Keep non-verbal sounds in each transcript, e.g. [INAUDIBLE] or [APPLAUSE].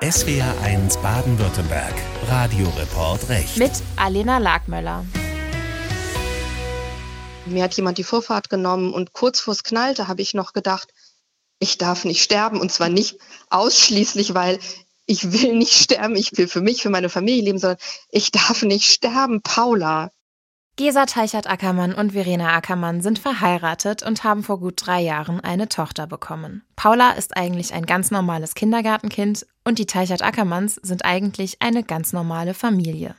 SWR1 Baden-Württemberg. Radioreport Recht. Mit Alena Lagmöller. Mir hat jemand die Vorfahrt genommen und kurz vor es knallte, habe ich noch gedacht, ich darf nicht sterben. Und zwar nicht ausschließlich, weil ich will nicht [LAUGHS] sterben, ich will für mich, für meine Familie leben, sondern ich darf nicht sterben, Paula. Gesa Teichert-Ackermann und Verena Ackermann sind verheiratet und haben vor gut drei Jahren eine Tochter bekommen. Paula ist eigentlich ein ganz normales Kindergartenkind und die Teichert-Ackermanns sind eigentlich eine ganz normale Familie.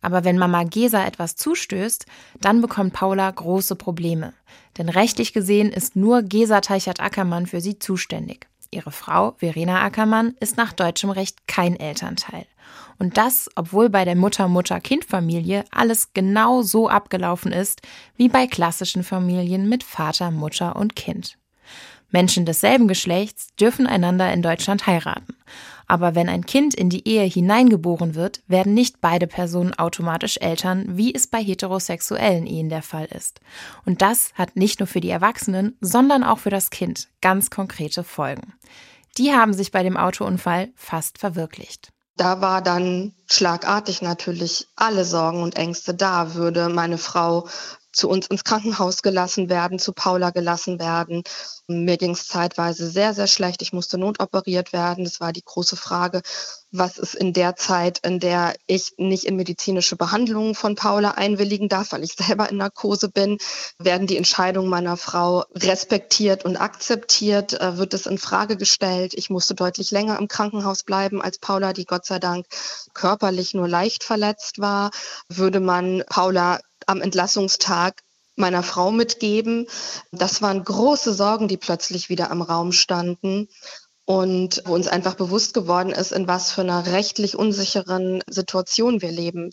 Aber wenn Mama Gesa etwas zustößt, dann bekommt Paula große Probleme. Denn rechtlich gesehen ist nur Gesa Teichert-Ackermann für sie zuständig. Ihre Frau, Verena Ackermann, ist nach deutschem Recht kein Elternteil. Und das, obwohl bei der Mutter-Mutter-Kind-Familie alles genau so abgelaufen ist, wie bei klassischen Familien mit Vater, Mutter und Kind. Menschen desselben Geschlechts dürfen einander in Deutschland heiraten. Aber wenn ein Kind in die Ehe hineingeboren wird, werden nicht beide Personen automatisch Eltern, wie es bei heterosexuellen Ehen der Fall ist. Und das hat nicht nur für die Erwachsenen, sondern auch für das Kind ganz konkrete Folgen. Die haben sich bei dem Autounfall fast verwirklicht. Da war dann schlagartig natürlich alle Sorgen und Ängste da. Würde meine Frau zu uns ins Krankenhaus gelassen werden, zu Paula gelassen werden. Mir ging es zeitweise sehr, sehr schlecht. Ich musste notoperiert werden. Das war die große Frage, was ist in der Zeit, in der ich nicht in medizinische Behandlungen von Paula einwilligen darf, weil ich [LAUGHS] selber in Narkose bin, werden die Entscheidungen meiner Frau respektiert und akzeptiert, äh, wird es in Frage gestellt. Ich musste deutlich länger im Krankenhaus bleiben als Paula, die Gott sei Dank körperlich nur leicht verletzt war. Würde man Paula am Entlassungstag meiner Frau mitgeben. Das waren große Sorgen, die plötzlich wieder im Raum standen und wo uns einfach bewusst geworden ist, in was für einer rechtlich unsicheren Situation wir leben.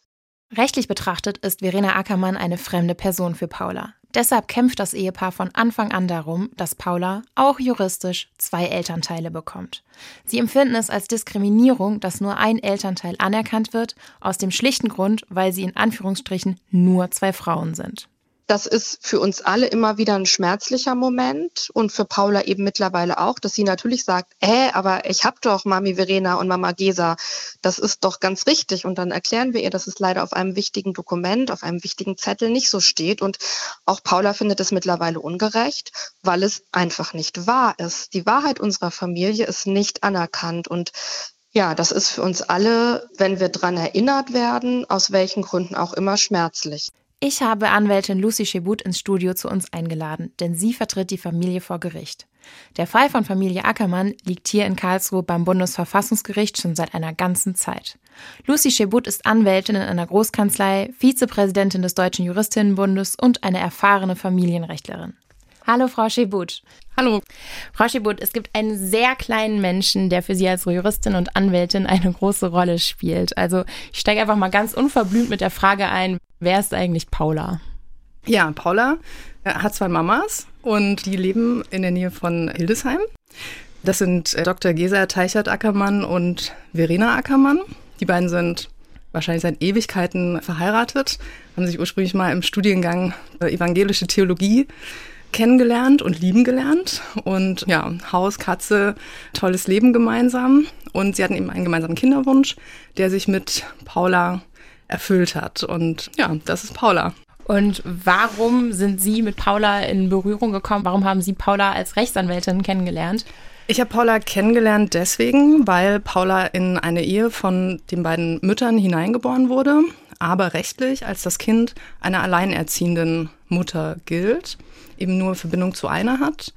Rechtlich betrachtet ist Verena Ackermann eine fremde Person für Paula. Deshalb kämpft das Ehepaar von Anfang an darum, dass Paula auch juristisch zwei Elternteile bekommt. Sie empfinden es als Diskriminierung, dass nur ein Elternteil anerkannt wird, aus dem schlichten Grund, weil sie in Anführungsstrichen nur zwei Frauen sind. Das ist für uns alle immer wieder ein schmerzlicher Moment und für Paula eben mittlerweile auch, dass sie natürlich sagt, äh, aber ich habe doch Mami Verena und Mama Gesa, das ist doch ganz richtig. Und dann erklären wir ihr, dass es leider auf einem wichtigen Dokument, auf einem wichtigen Zettel nicht so steht. Und auch Paula findet es mittlerweile ungerecht, weil es einfach nicht wahr ist. Die Wahrheit unserer Familie ist nicht anerkannt und ja, das ist für uns alle, wenn wir dran erinnert werden, aus welchen Gründen auch immer schmerzlich. Ich habe Anwältin Lucy Chebut ins Studio zu uns eingeladen, denn sie vertritt die Familie vor Gericht. Der Fall von Familie Ackermann liegt hier in Karlsruhe beim Bundesverfassungsgericht schon seit einer ganzen Zeit. Lucy Chebut ist Anwältin in einer Großkanzlei, Vizepräsidentin des Deutschen Juristinnenbundes und eine erfahrene Familienrechtlerin. Hallo, Frau Schibut. Hallo. Frau Schibut, es gibt einen sehr kleinen Menschen, der für Sie als Juristin und Anwältin eine große Rolle spielt. Also ich steige einfach mal ganz unverblümt mit der Frage ein, wer ist eigentlich Paula? Ja, Paula äh, hat zwei Mamas und die leben in der Nähe von Hildesheim. Das sind äh, Dr. Gesa Teichert-Ackermann und Verena Ackermann. Die beiden sind wahrscheinlich seit Ewigkeiten verheiratet, haben sich ursprünglich mal im Studiengang äh, evangelische Theologie kennengelernt und lieben gelernt. Und ja, Haus, Katze, tolles Leben gemeinsam. Und sie hatten eben einen gemeinsamen Kinderwunsch, der sich mit Paula erfüllt hat. Und ja, das ist Paula. Und warum sind Sie mit Paula in Berührung gekommen? Warum haben Sie Paula als Rechtsanwältin kennengelernt? Ich habe Paula kennengelernt deswegen, weil Paula in eine Ehe von den beiden Müttern hineingeboren wurde, aber rechtlich als das Kind einer alleinerziehenden Mutter gilt eben nur Verbindung zu einer hat.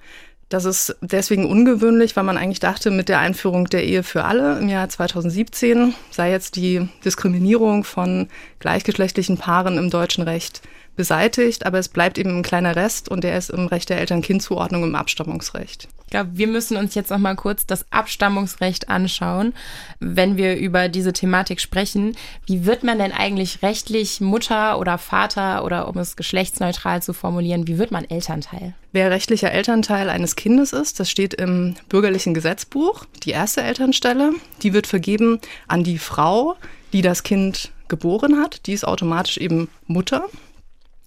Das ist deswegen ungewöhnlich, weil man eigentlich dachte, mit der Einführung der Ehe für alle im Jahr 2017 sei jetzt die Diskriminierung von gleichgeschlechtlichen Paaren im deutschen Recht beseitigt, aber es bleibt eben ein kleiner Rest und der ist im Recht der Eltern-Kind-Zuordnung im Abstammungsrecht. Ich glaube, wir müssen uns jetzt noch mal kurz das Abstammungsrecht anschauen, wenn wir über diese Thematik sprechen. Wie wird man denn eigentlich rechtlich Mutter oder Vater oder um es geschlechtsneutral zu formulieren, wie wird man Elternteil? Wer rechtlicher Elternteil eines Kindes ist, das steht im bürgerlichen Gesetzbuch. Die erste Elternstelle, die wird vergeben an die Frau, die das Kind geboren hat. Die ist automatisch eben Mutter.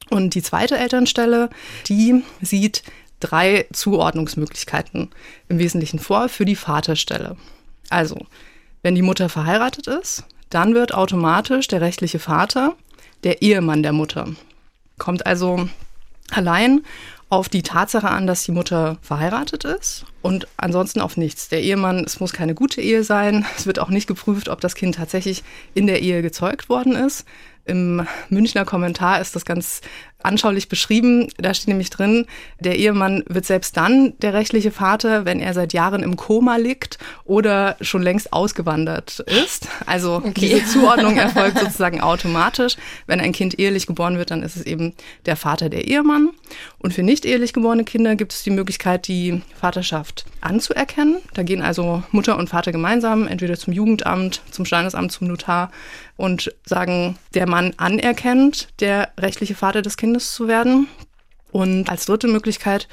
Und die zweite Elternstelle, die sieht drei Zuordnungsmöglichkeiten im Wesentlichen vor für die Vaterstelle. Also, Wenn die Mutter verheiratet ist, dann wird automatisch der rechtliche Vater der Ehemann der Mutter. Kommt also allein auf die Tatsache an, dass die Mutter verheiratet ist und ansonsten auf nichts. Der Ehemann, es muss keine gute Ehe sein. Es wird auch nicht geprüft, ob das Kind tatsächlich in der Ehe gezeugt worden ist. Im Münchner Kommentar ist das ganz anschaulich beschrieben. Da steht nämlich drin, der Ehemann wird selbst dann der rechtliche Vater, wenn er seit Jahren im Koma liegt oder schon längst ausgewandert ist. Also okay. diese Zuordnung [LAUGHS] erfolgt sozusagen automatisch. Wenn ein Kind ehelich geboren wird, dann ist es eben der Vater der Ehemann. Und für nicht ehelich geborene Kinder gibt es die Möglichkeit, die Vaterschaft anzuerkennen. Da gehen also Mutter und Vater gemeinsam, entweder zum Jugendamt, zum Standesamt, zum Notar und sagen, der Mann anerkennt, der rechtliche Vater des Kindes zu werden. Und als dritte Möglichkeit,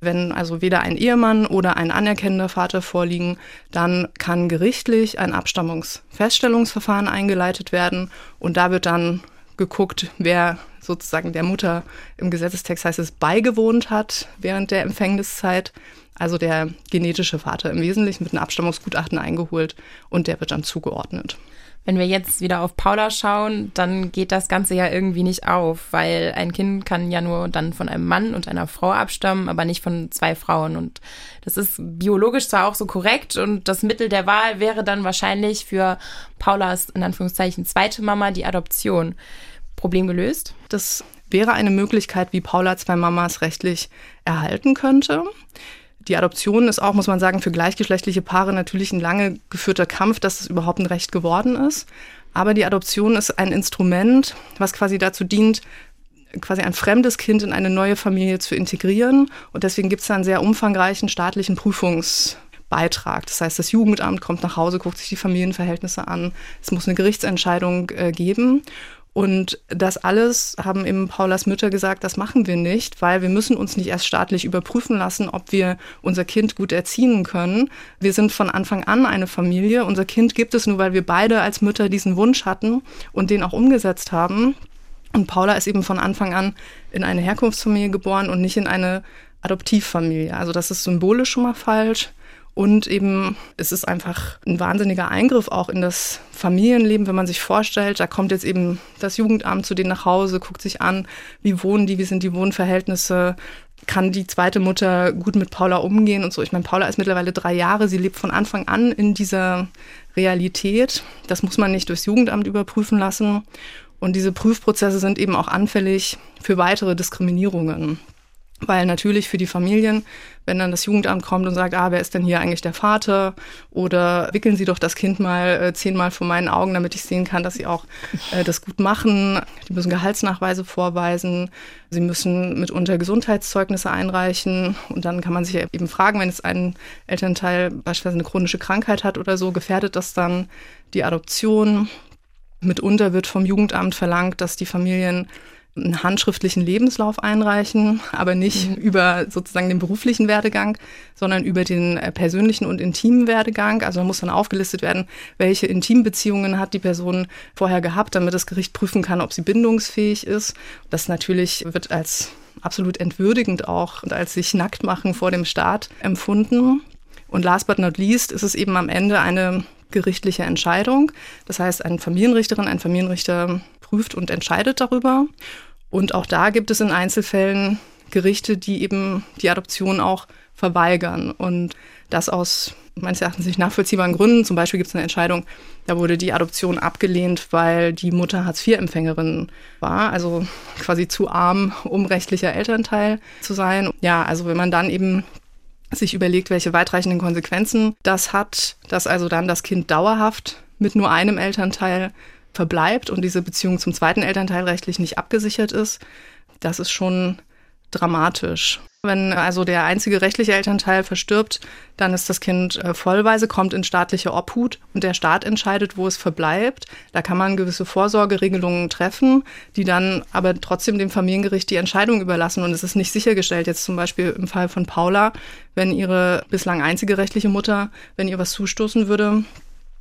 wenn also weder ein Ehemann oder ein anerkennender Vater vorliegen, dann kann gerichtlich ein Abstammungsfeststellungsverfahren eingeleitet werden und da wird dann geguckt, wer sozusagen der Mutter im Gesetzestext heißt es beigewohnt hat während der Empfängniszeit, also der genetische Vater im Wesentlichen mit einem Abstammungsgutachten eingeholt und der wird dann zugeordnet. Wenn wir jetzt wieder auf Paula schauen, dann geht das Ganze ja irgendwie nicht auf, weil ein Kind kann ja nur dann von einem Mann und einer Frau abstammen, aber nicht von zwei Frauen. Und das ist biologisch zwar auch so korrekt und das Mittel der Wahl wäre dann wahrscheinlich für Paulas in Anführungszeichen zweite Mama die Adoption. Problem gelöst? Das wäre eine Möglichkeit, wie Paula zwei Mamas rechtlich erhalten könnte. Die Adoption ist auch, muss man sagen, für gleichgeschlechtliche Paare natürlich ein lange geführter Kampf, dass es überhaupt ein Recht geworden ist. Aber die Adoption ist ein Instrument, was quasi dazu dient, quasi ein fremdes Kind in eine neue Familie zu integrieren. Und deswegen gibt es da einen sehr umfangreichen staatlichen Prüfungsbeitrag. Das heißt, das Jugendamt kommt nach Hause, guckt sich die Familienverhältnisse an. Es muss eine Gerichtsentscheidung äh, geben. Und das alles haben eben Paulas Mütter gesagt, das machen wir nicht, weil wir müssen uns nicht erst staatlich überprüfen lassen, ob wir unser Kind gut erziehen können. Wir sind von Anfang an eine Familie. Unser Kind gibt es nur, weil wir beide als Mütter diesen Wunsch hatten und den auch umgesetzt haben. Und Paula ist eben von Anfang an in eine Herkunftsfamilie geboren und nicht in eine Adoptivfamilie. Also das ist symbolisch schon mal falsch. Und eben, es ist einfach ein wahnsinniger Eingriff auch in das Familienleben, wenn man sich vorstellt, da kommt jetzt eben das Jugendamt zu denen nach Hause, guckt sich an, wie wohnen die, wie sind die Wohnverhältnisse, kann die zweite Mutter gut mit Paula umgehen und so. Ich meine, Paula ist mittlerweile drei Jahre, sie lebt von Anfang an in dieser Realität. Das muss man nicht durchs Jugendamt überprüfen lassen. Und diese Prüfprozesse sind eben auch anfällig für weitere Diskriminierungen. Weil natürlich für die Familien, wenn dann das Jugendamt kommt und sagt, ah, wer ist denn hier eigentlich der Vater? Oder wickeln Sie doch das Kind mal äh, zehnmal vor meinen Augen, damit ich sehen kann, dass Sie auch äh, das gut machen. Die müssen Gehaltsnachweise vorweisen. Sie müssen mitunter Gesundheitszeugnisse einreichen. Und dann kann man sich eben fragen, wenn jetzt ein Elternteil beispielsweise eine chronische Krankheit hat oder so, gefährdet das dann die Adoption? Mitunter wird vom Jugendamt verlangt, dass die Familien einen handschriftlichen Lebenslauf einreichen, aber nicht mhm. über sozusagen den beruflichen Werdegang, sondern über den äh, persönlichen und intimen Werdegang. Also muss dann aufgelistet werden, welche Intimbeziehungen hat die Person vorher gehabt, damit das Gericht prüfen kann, ob sie bindungsfähig ist. Das natürlich wird als absolut entwürdigend auch und als sich nackt machen vor dem Staat empfunden. Und last but not least ist es eben am Ende eine gerichtliche Entscheidung. Das heißt, eine Familienrichterin, ein Familienrichter prüft und entscheidet darüber. Und auch da gibt es in Einzelfällen Gerichte, die eben die Adoption auch verweigern. Und das aus meines Erachtens nicht nachvollziehbaren Gründen. Zum Beispiel gibt es eine Entscheidung, da wurde die Adoption abgelehnt, weil die Mutter Hartz-IV-Empfängerin war, also quasi zu arm, um rechtlicher Elternteil zu sein. Ja, also wenn man dann eben sich überlegt, welche weitreichenden Konsequenzen das hat, dass also dann das Kind dauerhaft mit nur einem Elternteil verbleibt und diese Beziehung zum zweiten Elternteil rechtlich nicht abgesichert ist, das ist schon dramatisch. Wenn also der einzige rechtliche Elternteil verstirbt, dann ist das Kind äh, vollweise, kommt in staatliche Obhut und der Staat entscheidet, wo es verbleibt. Da kann man gewisse Vorsorgeregelungen treffen, die dann aber trotzdem dem Familiengericht die Entscheidung überlassen. Und es ist nicht sichergestellt, jetzt zum Beispiel im Fall von Paula, wenn ihre bislang einzige rechtliche Mutter, wenn ihr was zustoßen würde,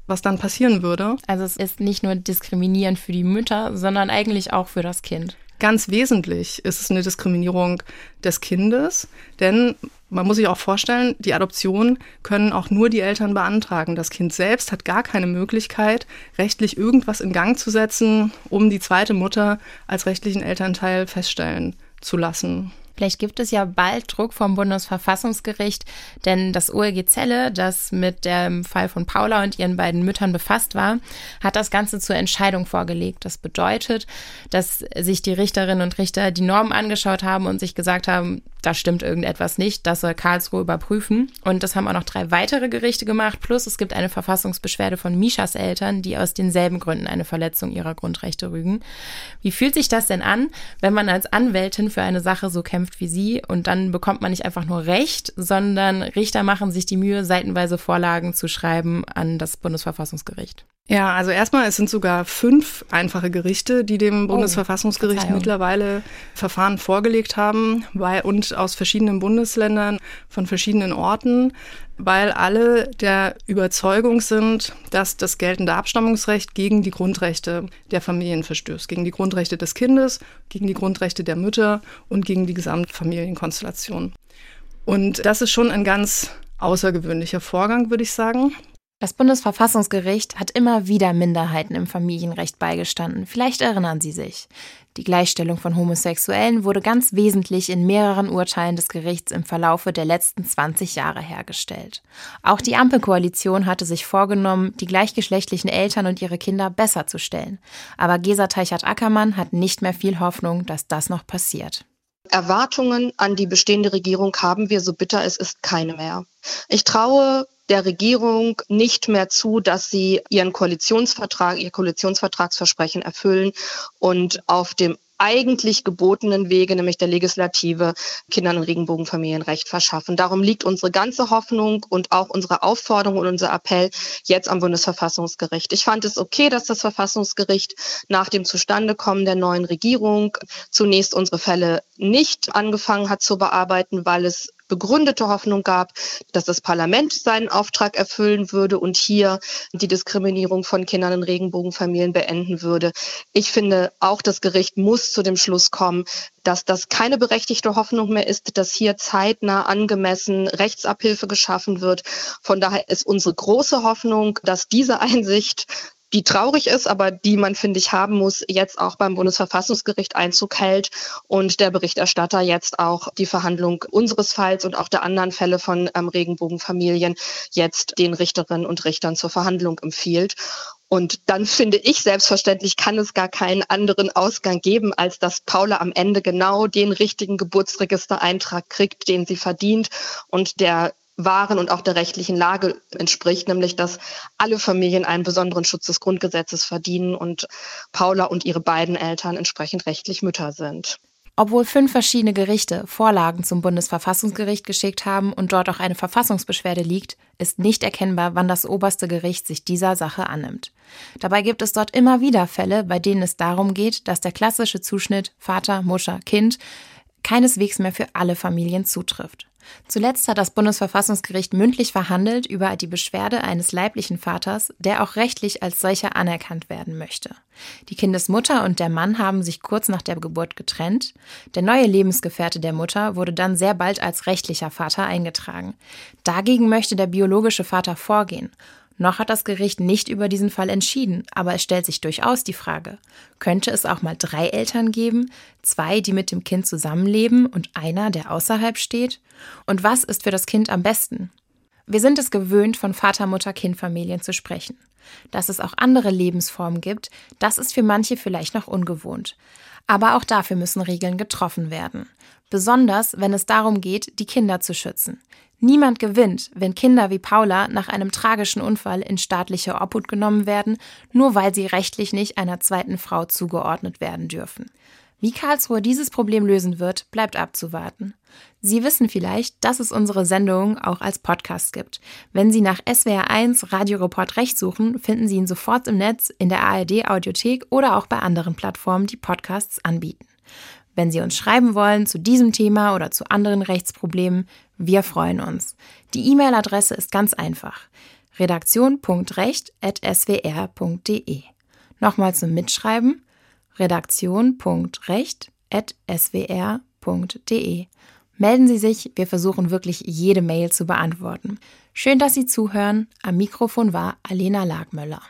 was dann passieren würde. Also es ist nicht nur diskriminierend für die Mütter, sondern eigentlich auch für das Kind. Ganz wesentlich ist es eine Diskriminierung des Kindes, denn man muss sich auch vorstellen, die Adoption können auch nur die Eltern beantragen. Das Kind selbst hat gar keine Möglichkeit, rechtlich irgendwas in Gang zu setzen, um die zweite Mutter als rechtlichen Elternteil feststellen zu lassen. Vielleicht gibt es ja bald Druck vom Bundesverfassungsgericht, denn das OLG Zelle, das mit dem Fall von Paula und ihren beiden Müttern befasst war, hat das Ganze zur Entscheidung vorgelegt. Das bedeutet, dass sich die Richterinnen und Richter die Normen angeschaut haben und sich gesagt haben, da stimmt irgendetwas nicht, das soll Karlsruhe überprüfen. Und das haben auch noch drei weitere Gerichte gemacht, plus es gibt eine Verfassungsbeschwerde von Mishas Eltern, die aus denselben Gründen eine Verletzung ihrer Grundrechte rügen. Wie fühlt sich das denn an, wenn man als Anwältin für eine Sache so kämpft wie Sie und dann bekommt man nicht einfach nur Recht, sondern Richter machen sich die Mühe, seitenweise Vorlagen zu schreiben an das Bundesverfassungsgericht? Ja, also erstmal, es sind sogar fünf einfache Gerichte, die dem oh, Bundesverfassungsgericht Verzeihung. mittlerweile Verfahren vorgelegt haben, weil, und aus verschiedenen Bundesländern, von verschiedenen Orten, weil alle der Überzeugung sind, dass das geltende Abstammungsrecht gegen die Grundrechte der Familien verstößt, gegen die Grundrechte des Kindes, gegen die Grundrechte der Mütter und gegen die Gesamtfamilienkonstellation. Und das ist schon ein ganz außergewöhnlicher Vorgang, würde ich sagen. Das Bundesverfassungsgericht hat immer wieder Minderheiten im Familienrecht beigestanden. Vielleicht erinnern Sie sich. Die Gleichstellung von Homosexuellen wurde ganz wesentlich in mehreren Urteilen des Gerichts im Verlaufe der letzten 20 Jahre hergestellt. Auch die Ampelkoalition hatte sich vorgenommen, die gleichgeschlechtlichen Eltern und ihre Kinder besser zu stellen. Aber Gesa Teichert-Ackermann hat nicht mehr viel Hoffnung, dass das noch passiert. Erwartungen an die bestehende Regierung haben wir, so bitter es ist, keine mehr. Ich traue der Regierung nicht mehr zu, dass sie ihren Koalitionsvertrag, ihr Koalitionsvertragsversprechen erfüllen und auf dem eigentlich gebotenen Wege, nämlich der Legislative, Kindern und Regenbogenfamilien Recht verschaffen. Darum liegt unsere ganze Hoffnung und auch unsere Aufforderung und unser Appell jetzt am Bundesverfassungsgericht. Ich fand es okay, dass das Verfassungsgericht nach dem Zustandekommen der neuen Regierung zunächst unsere Fälle nicht angefangen hat zu bearbeiten, weil es begründete Hoffnung gab, dass das Parlament seinen Auftrag erfüllen würde und hier die Diskriminierung von Kindern in Regenbogenfamilien beenden würde. Ich finde, auch das Gericht muss zu dem Schluss kommen, dass das keine berechtigte Hoffnung mehr ist, dass hier zeitnah angemessen Rechtsabhilfe geschaffen wird. Von daher ist unsere große Hoffnung, dass diese Einsicht die traurig ist, aber die man, finde ich, haben muss, jetzt auch beim Bundesverfassungsgericht Einzug hält und der Berichterstatter jetzt auch die Verhandlung unseres Falls und auch der anderen Fälle von ähm, Regenbogenfamilien jetzt den Richterinnen und Richtern zur Verhandlung empfiehlt. Und dann finde ich selbstverständlich, kann es gar keinen anderen Ausgang geben, als dass Paula am Ende genau den richtigen Geburtsregistereintrag kriegt, den sie verdient und der wahren und auch der rechtlichen Lage entspricht, nämlich dass alle Familien einen besonderen Schutz des Grundgesetzes verdienen und Paula und ihre beiden Eltern entsprechend rechtlich Mütter sind. Obwohl fünf verschiedene Gerichte Vorlagen zum Bundesverfassungsgericht geschickt haben und dort auch eine Verfassungsbeschwerde liegt, ist nicht erkennbar, wann das oberste Gericht sich dieser Sache annimmt. Dabei gibt es dort immer wieder Fälle, bei denen es darum geht, dass der klassische Zuschnitt Vater, Mutter, Kind keineswegs mehr für alle Familien zutrifft. Zuletzt hat das Bundesverfassungsgericht mündlich verhandelt über die Beschwerde eines leiblichen Vaters, der auch rechtlich als solcher anerkannt werden möchte. Die Kindesmutter und der Mann haben sich kurz nach der Geburt getrennt. Der neue Lebensgefährte der Mutter wurde dann sehr bald als rechtlicher Vater eingetragen. Dagegen möchte der biologische Vater vorgehen noch hat das Gericht nicht über diesen Fall entschieden, aber es stellt sich durchaus die Frage, könnte es auch mal drei Eltern geben, zwei, die mit dem Kind zusammenleben und einer, der außerhalb steht? Und was ist für das Kind am besten? Wir sind es gewöhnt, von Vater, Mutter, Kind, Familien zu sprechen. Dass es auch andere Lebensformen gibt, das ist für manche vielleicht noch ungewohnt. Aber auch dafür müssen Regeln getroffen werden. Besonders, wenn es darum geht, die Kinder zu schützen. Niemand gewinnt, wenn Kinder wie Paula nach einem tragischen Unfall in staatliche Obhut genommen werden, nur weil sie rechtlich nicht einer zweiten Frau zugeordnet werden dürfen. Wie Karlsruhe dieses Problem lösen wird, bleibt abzuwarten. Sie wissen vielleicht, dass es unsere Sendung auch als Podcast gibt. Wenn Sie nach SWR1 Radioreport Recht suchen, finden Sie ihn sofort im Netz, in der ARD Audiothek oder auch bei anderen Plattformen, die Podcasts anbieten. Wenn Sie uns schreiben wollen zu diesem Thema oder zu anderen Rechtsproblemen, wir freuen uns. Die E-Mail-Adresse ist ganz einfach. redaktion.recht.swr.de. Nochmal zum Mitschreiben redaktion.recht.swr.de. Melden Sie sich, wir versuchen wirklich jede Mail zu beantworten. Schön, dass Sie zuhören. Am Mikrofon war Alena Lagmöller.